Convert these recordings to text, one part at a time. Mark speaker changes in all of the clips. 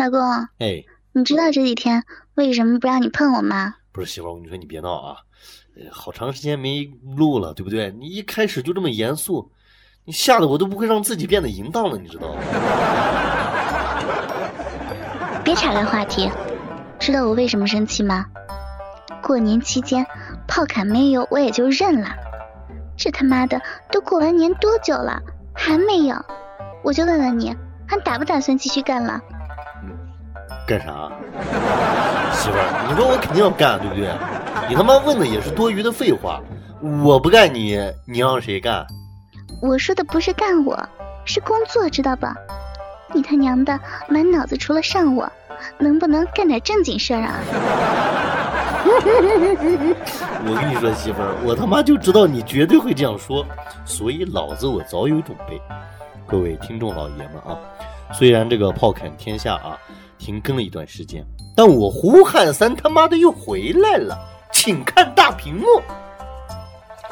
Speaker 1: 老公，
Speaker 2: 哎，
Speaker 1: 你知道这几天为什么不让你碰我吗？
Speaker 2: 不是媳妇儿，我跟你说，你别闹啊！呃好长时间没录了，对不对？你一开始就这么严肃，你吓得我都不会让自己变得淫荡了，你知道吗？
Speaker 1: 别岔开话题，知道我为什么生气吗？过年期间炮砍没有，我也就认了。这他妈的都过完年多久了，还没有？我就问问你，还打不打算继续干了？
Speaker 2: 干啥？媳妇儿，你说我肯定要干，对不对？你他妈问的也是多余的废话。我不干你，你让谁干？
Speaker 1: 我说的不是干我，是工作，知道吧？你他娘的满脑子除了上我，能不能干点正经事儿啊？
Speaker 2: 我跟你说，媳妇儿，我他妈就知道你绝对会这样说，所以老子我早有准备。各位听众老爷们啊，虽然这个炮砍天下啊停更了一段时间，但我胡汉三他妈的又回来了，请看大屏幕。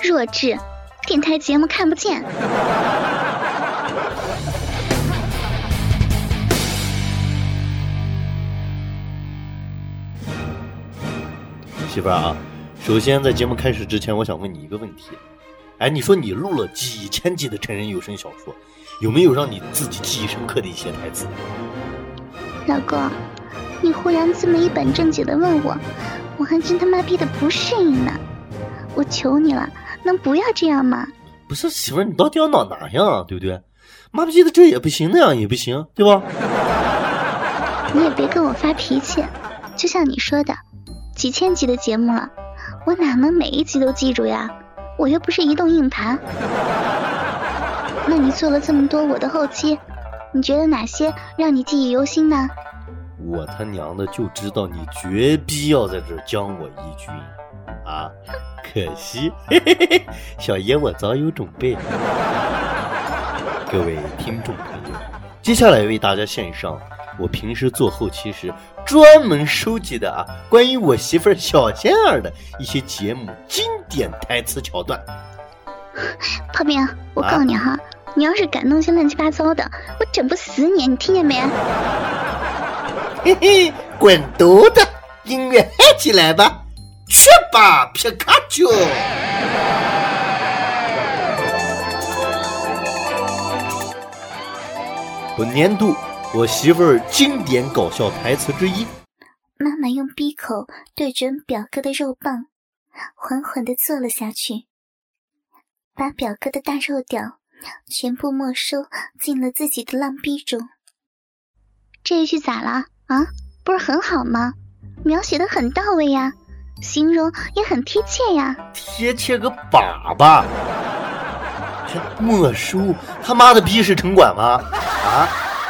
Speaker 1: 弱智，电台节目看不见。
Speaker 2: 媳妇儿啊，首先在节目开始之前，我想问你一个问题。哎，你说你录了几千集的成人有声小说，有没有让你自己记忆深刻的一些台词？
Speaker 1: 老公，你忽然这么一本正经的问我，我还真他妈逼的不适应呢。我求你了，能不要这样吗？
Speaker 2: 不是媳妇儿，你到底要闹哪样啊？对不对？妈逼的这也不行，那样也不行，对吧？
Speaker 1: 你也别跟我发脾气，就像你说的，几千集的节目了，我哪能每一集都记住呀？我又不是移动硬盘。那你做了这么多我的后期，你觉得哪些让你记忆犹新呢？
Speaker 2: 我他娘的就知道你绝逼要在这儿将我一军啊！可惜，嘿嘿嘿，小爷我早有准备。各位听众朋友，接下来为大家献上我平时做后期时专门收集的啊，关于我媳妇儿小仙儿的一些节目经典台词桥段。
Speaker 1: 泡面，我告诉你哈，你要是敢弄些乱七八糟的，我整不死你，你听见没？
Speaker 2: 嘿嘿，滚犊子！音乐嗨起来吧，去吧，皮卡丘！本年度我媳妇儿经典搞笑台词之一。
Speaker 1: 妈妈用鼻口对准表哥的肉棒，缓缓的坐了下去，把表哥的大肉屌全部没收进了自己的浪逼中。这一句咋了啊？不是很好吗？描写的很到位呀，形容也很贴切呀。
Speaker 2: 贴切个粑粑！这没收他妈的逼是城管吗？啊！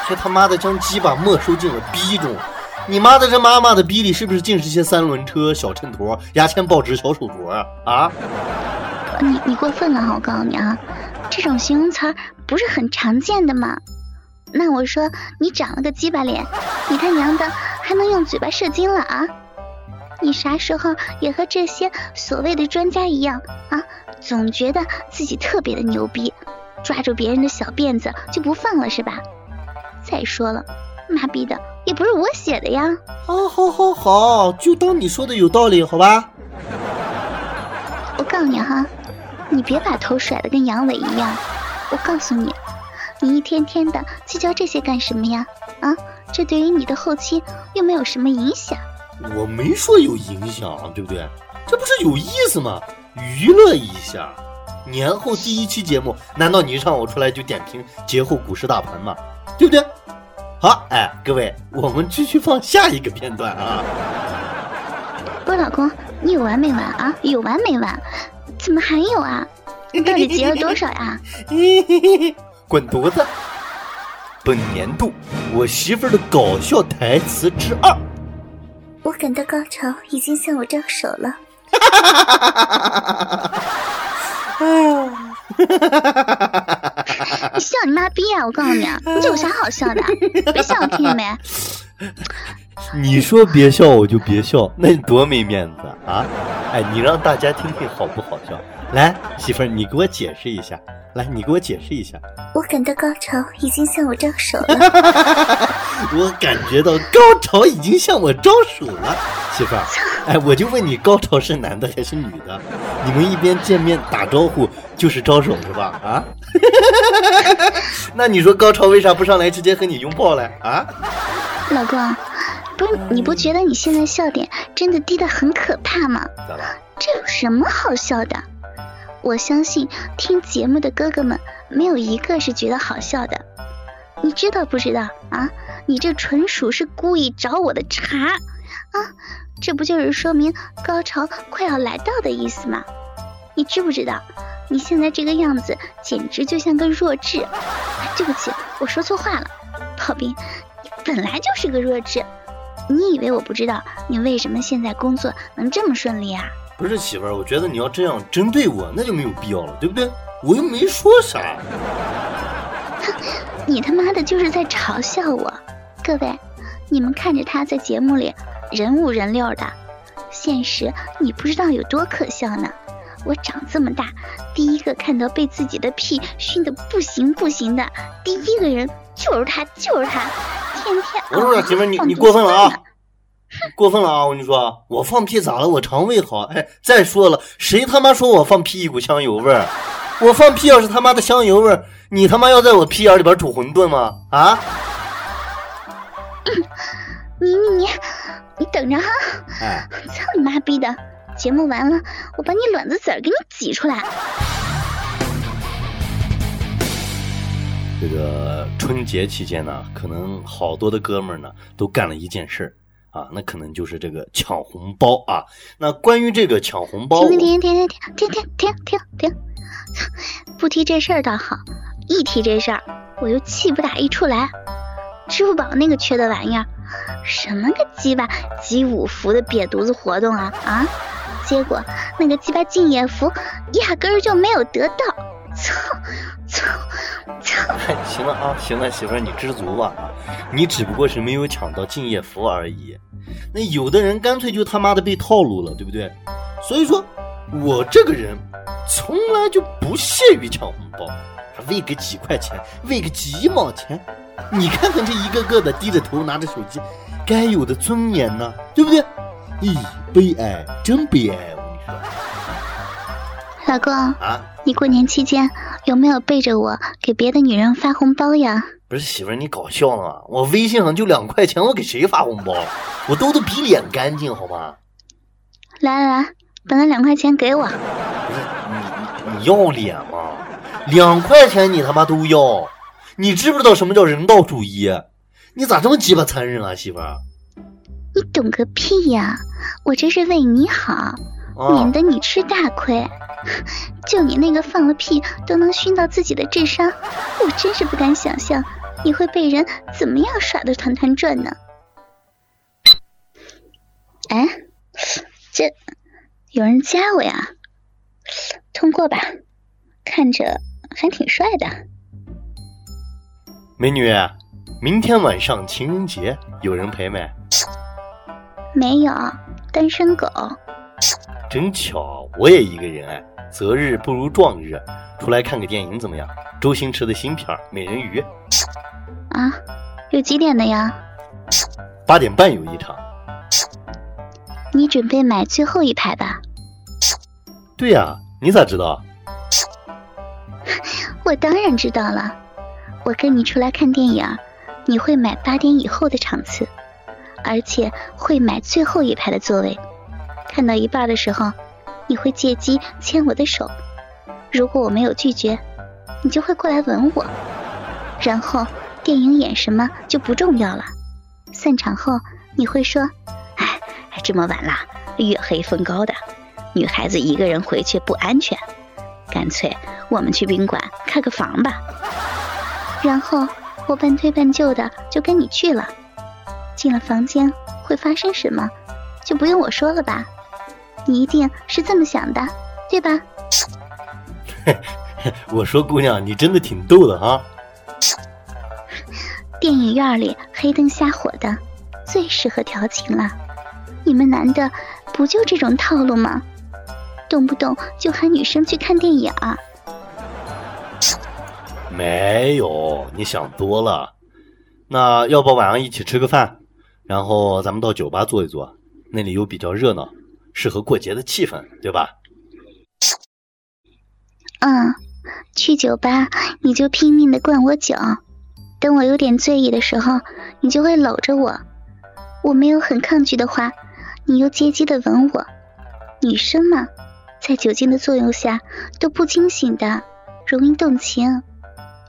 Speaker 2: 这他妈的将鸡巴没收进了逼中，你妈的这妈妈的逼里是不是尽是些三轮车、小秤砣、牙签、报纸、小手镯啊？啊！
Speaker 1: 你你过分了哈！我告诉你啊，这种形容词儿不是很常见的吗？那我说你长了个鸡巴脸，你他娘的还能用嘴巴射精了啊？你啥时候也和这些所谓的专家一样啊？总觉得自己特别的牛逼，抓住别人的小辫子就不放了是吧？再说了，妈逼的也不是我写的呀！
Speaker 2: 好，好，好，好，就当你说的有道理，好吧？
Speaker 1: 我告诉你哈，你别把头甩得跟阳痿一样。我告诉你，你一天天的计较这些干什么呀？啊，这对于你的后期又没有什么影响。
Speaker 2: 我没说有影响，对不对？这不是有意思吗？娱乐一下。年后第一期节目，难道你让我出来就点评节后股市大盘吗？对不对？好，哎，各位，我们继续放下一个片段啊。
Speaker 1: 不是老公，你有完没完啊？有完没完？怎么还有啊？你到底结了多少呀？
Speaker 2: 滚犊子！本年度我媳妇儿的搞笑台词之二。
Speaker 1: 我感到高潮已经向我招手了。你 笑你妈逼啊！我告诉你啊，你这有啥好笑的？别笑我听见没？
Speaker 2: 你说别笑我就别笑，那你多没面子啊！哎，你让大家听听好不好笑？来，媳妇儿，你给我解释一下。来，你给我解释一下。
Speaker 1: 我感到高潮已经向我招手了。
Speaker 2: 我感觉到高潮已经向我招手了，媳妇儿。哎，我就问你，高潮是男的还是女的？你们一边见面打招呼就是招手是吧？啊？那你说高潮为啥不上来直接和你拥抱嘞？啊？
Speaker 1: 老公，不是你不觉得你现在笑点真的低得很可怕吗？
Speaker 2: 咋了？
Speaker 1: 这有什么好笑的？我相信听节目的哥哥们没有一个是觉得好笑的，你知道不知道啊？你这纯属是故意找我的茬啊！这不就是说明高潮快要来到的意思吗？你知不知道？你现在这个样子简直就像个弱智！对不起，我说错话了，炮兵，你本来就是个弱智。你以为我不知道你为什么现在工作能这么顺利啊？
Speaker 2: 不是媳妇儿，我觉得你要这样针对我，那就没有必要了，对不对？我又没说啥。
Speaker 1: 哼，你他妈的就是在嘲笑我！各位，你们看着他在节目里人五人六的，现实你不知道有多可笑呢。我长这么大，第一个看到被自己的屁熏得不行不行的第一个人就是他，就是他，天天。
Speaker 2: 我说媳妇儿，你你过分了啊！过分了啊！我跟你说，我放屁咋了？我肠胃好。哎，再说了，谁他妈说我放屁一股香油味儿？我放屁要是他妈的香油味儿，你他妈要在我屁眼里边煮馄饨吗？啊？
Speaker 1: 你你你，你等着哈！
Speaker 2: 哎，
Speaker 1: 操你妈逼的！节目完了，我把你卵子籽儿给你挤出来。
Speaker 2: 这个春节期间呢，可能好多的哥们儿呢都干了一件事儿。啊，那可能就是这个抢红包啊。那关于这个抢红包，
Speaker 1: 停停停停停停停停停停，不提这事儿倒好，一提这事儿我就气不打一处来。支付宝那个缺德玩意儿，什么个鸡巴集五福的瘪犊子活动啊啊！结果那个鸡巴敬业福压根儿就没有得到。操操操！
Speaker 2: 行了啊，行了，媳妇儿你知足吧啊，你只不过是没有抢到敬业福而已。那有的人干脆就他妈的被套路了，对不对？所以说，我这个人从来就不屑于抢红包，还为个几块钱，为个几毛钱，你看看这一个个的低着头拿着手机，该有的尊严呢，对不对？咦，悲哀，真悲哀，我跟你说。
Speaker 1: 老公
Speaker 2: 啊。
Speaker 1: 你过年期间有没有背着我给别的女人发红包呀？
Speaker 2: 不是媳妇儿，你搞笑呢？我微信上就两块钱，我给谁发红包？我兜的比脸干净，好吗？
Speaker 1: 来来来，把那两块钱给我。不
Speaker 2: 是你，你要脸吗？两块钱你他妈都要？你知不知道什么叫人道主义？你咋这么鸡巴残忍啊，媳妇儿？
Speaker 1: 你懂个屁呀！我这是为你好，免得你吃大亏。就你那个放了屁都能熏到自己的智商，我真是不敢想象你会被人怎么样耍的团团转呢？哎，这有人加我呀？通过吧，看着还挺帅的。
Speaker 2: 美女，明天晚上情人节有人陪没？
Speaker 1: 没有，单身狗。
Speaker 2: 真巧，我也一个人哎。择日不如撞日，出来看个电影怎么样？周星驰的新片《美人鱼》
Speaker 1: 啊，有几点的呀？
Speaker 2: 八点半有一场。
Speaker 1: 你准备买最后一排吧？
Speaker 2: 对呀，你咋知道？
Speaker 1: 我当然知道了。我跟你出来看电影，你会买八点以后的场次，而且会买最后一排的座位。看到一半的时候。你会借机牵我的手，如果我没有拒绝，你就会过来吻我，然后电影演什么就不重要了。散场后你会说：“哎，这么晚了，月黑风高的，女孩子一个人回去不安全，干脆我们去宾馆开个房吧。”然后我半推半就的就跟你去了。进了房间会发生什么，就不用我说了吧。你一定是这么想的，对吧？
Speaker 2: 我说姑娘，你真的挺逗的哈。
Speaker 1: 电影院里黑灯瞎火的，最适合调情了。你们男的不就这种套路吗？动不动就喊女生去看电影。
Speaker 2: 没有，你想多了。那要不晚上一起吃个饭，然后咱们到酒吧坐一坐，那里又比较热闹，适合过节的气氛，对吧？
Speaker 1: 嗯，去酒吧你就拼命的灌我酒，等我有点醉意的时候，你就会搂着我。我没有很抗拒的话，你又接机的吻我。女生嘛，在酒精的作用下都不清醒的，容易动情。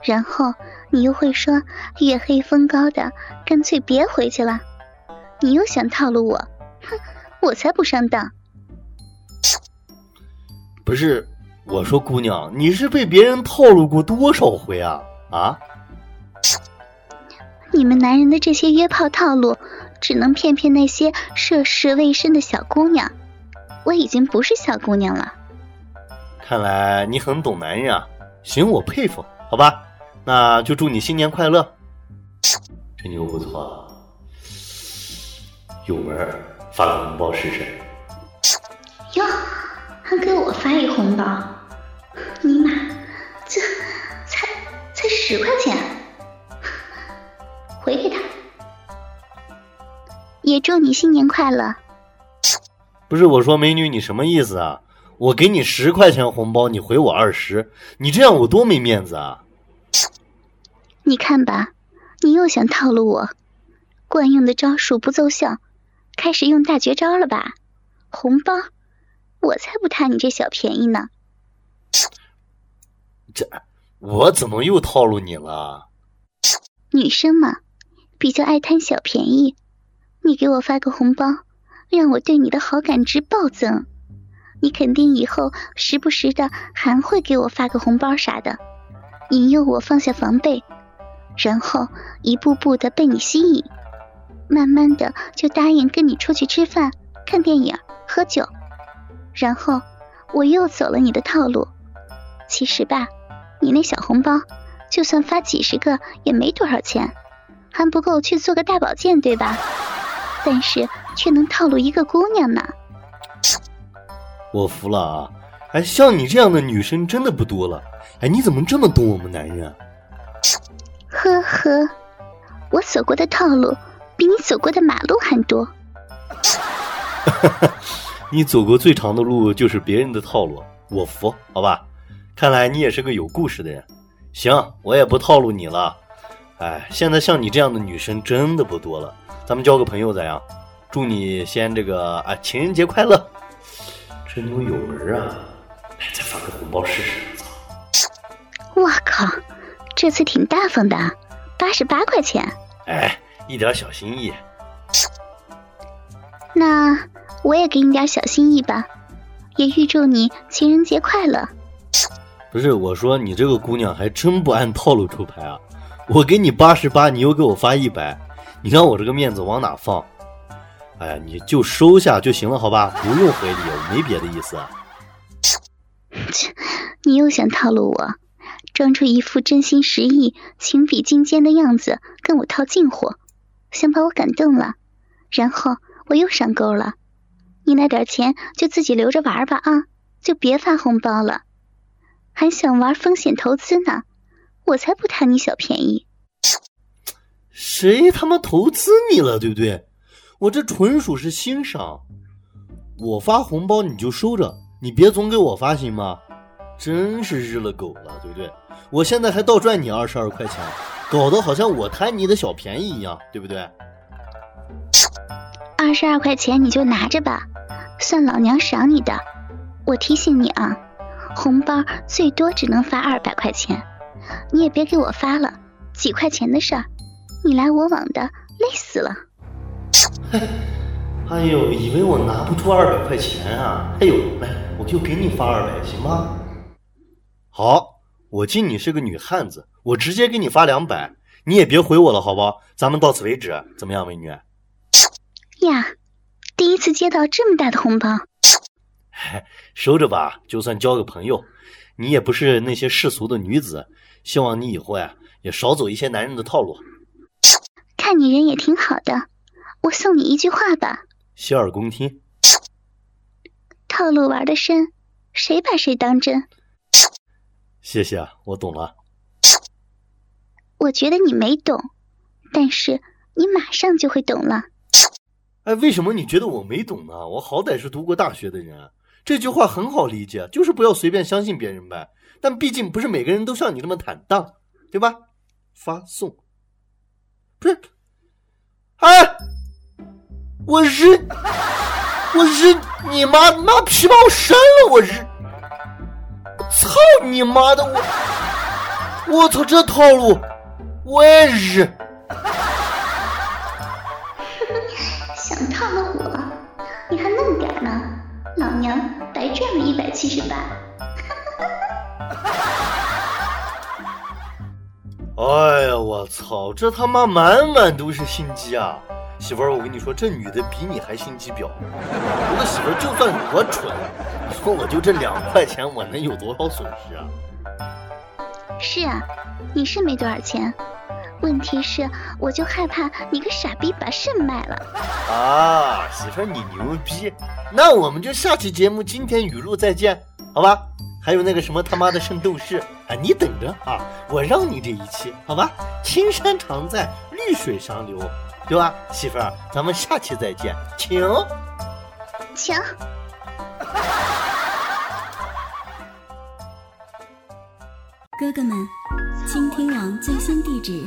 Speaker 1: 然后你又会说月黑风高的，干脆别回去了。你又想套路我，哼，我才不上当。
Speaker 2: 不是。我说姑娘，你是被别人套路过多少回啊？啊！
Speaker 1: 你们男人的这些约炮套路，只能骗骗那些涉世未深的小姑娘。我已经不是小姑娘了。
Speaker 2: 看来你很懂男人啊，行，我佩服。好吧，那就祝你新年快乐。这妞不错，有门，发个红包试试。
Speaker 1: 哟，还给我发一红包。尼玛，这才才十块钱，回给他。也祝你新年快乐。
Speaker 2: 不是我说，美女，你什么意思啊？我给你十块钱红包，你回我二十，你这样我多没面子啊！
Speaker 1: 你看吧，你又想套路我，惯用的招数不奏效，开始用大绝招了吧？红包，我才不贪你这小便宜呢！
Speaker 2: 这我怎么又套路你了？
Speaker 1: 女生嘛，比较爱贪小便宜。你给我发个红包，让我对你的好感值暴增。你肯定以后时不时的还会给我发个红包啥的，引诱我放下防备，然后一步步的被你吸引，慢慢的就答应跟你出去吃饭、看电影、喝酒，然后我又走了你的套路。其实吧。你那小红包，就算发几十个也没多少钱，还不够去做个大保健，对吧？但是却能套路一个姑娘呢。
Speaker 2: 我服了啊！哎，像你这样的女生真的不多了。哎，你怎么这么懂我们男人？
Speaker 1: 呵呵，我走过的套路比你走过的马路还多。
Speaker 2: 你走过最长的路就是别人的套路，我服，好吧？看来你也是个有故事的人，行，我也不套路你了。哎，现在像你这样的女生真的不多了，咱们交个朋友咋样？祝你先这个啊，情人节快乐！这妞有门啊，来再发个红包试试。
Speaker 1: 我靠，这次挺大方的，八十八块钱。
Speaker 2: 哎，一点小心意。
Speaker 1: 那我也给你点小心意吧，也预祝你情人节快乐。
Speaker 2: 不是我说，你这个姑娘还真不按套路出牌啊！我给你八十八，你又给我发一百，你让我这个面子往哪放？哎呀，你就收下就行了，好吧？不用回礼，我没别的意思。
Speaker 1: 切，你又想套路我，装出一副真心实意、情比金坚的样子跟我套近乎，想把我感动了，然后我又上钩了。你那点钱就自己留着玩吧啊，就别发红包了。还想玩风险投资呢？我才不贪你小便宜！
Speaker 2: 谁他妈投资你了？对不对？我这纯属是欣赏。我发红包你就收着，你别总给我发行吗？真是日了狗了，对不对？我现在还倒赚你二十二块钱，搞得好像我贪你的小便宜一样，对不对？
Speaker 1: 二十二块钱你就拿着吧，算老娘赏你的。我提醒你啊。红包最多只能发二百块钱，你也别给我发了，几块钱的事儿，你来我往的，累死了。
Speaker 2: 哎呦，以为我拿不出二百块钱啊？哎呦，来，我就给你发二百，行吗？好，我敬你是个女汉子，我直接给你发两百，你也别回我了，好不好？咱们到此为止，怎么样，美女？
Speaker 1: 呀，第一次接到这么大的红包。
Speaker 2: 收着吧，就算交个朋友。你也不是那些世俗的女子，希望你以后呀也少走一些男人的套路。
Speaker 1: 看你人也挺好的，我送你一句话吧。
Speaker 2: 洗耳恭听。
Speaker 1: 套路玩的深，谁把谁当真？
Speaker 2: 谢谢啊，我懂了。
Speaker 1: 我觉得你没懂，但是你马上就会懂了。
Speaker 2: 哎，为什么你觉得我没懂呢？我好歹是读过大学的人，这句话很好理解，就是不要随便相信别人呗。但毕竟不是每个人都像你那么坦荡，对吧？发送，不是，哎，我日，我日你妈，妈皮把我删了，我日，操你妈的，我，我操这套路，我日。
Speaker 1: 白赚了一百七十八。
Speaker 2: 哎呀，我操！这他妈满满都是心机啊！媳妇儿，我跟你说，这女的比你还心机婊。我的媳妇儿就算我蠢，你说我就这两块钱，我能有多少损失啊？
Speaker 1: 是啊，你是没多少钱，问题是我就害怕你个傻逼把肾卖了。
Speaker 2: 啊，媳妇儿你牛逼！那我们就下期节目今天语录再见，好吧？还有那个什么他妈的圣斗士啊，你等着啊！我让你这一期，好吧？青山常在，绿水长流，对吧？媳妇儿，咱们下期再见，请，
Speaker 1: 请。
Speaker 3: 哥哥们，倾听网最新地址，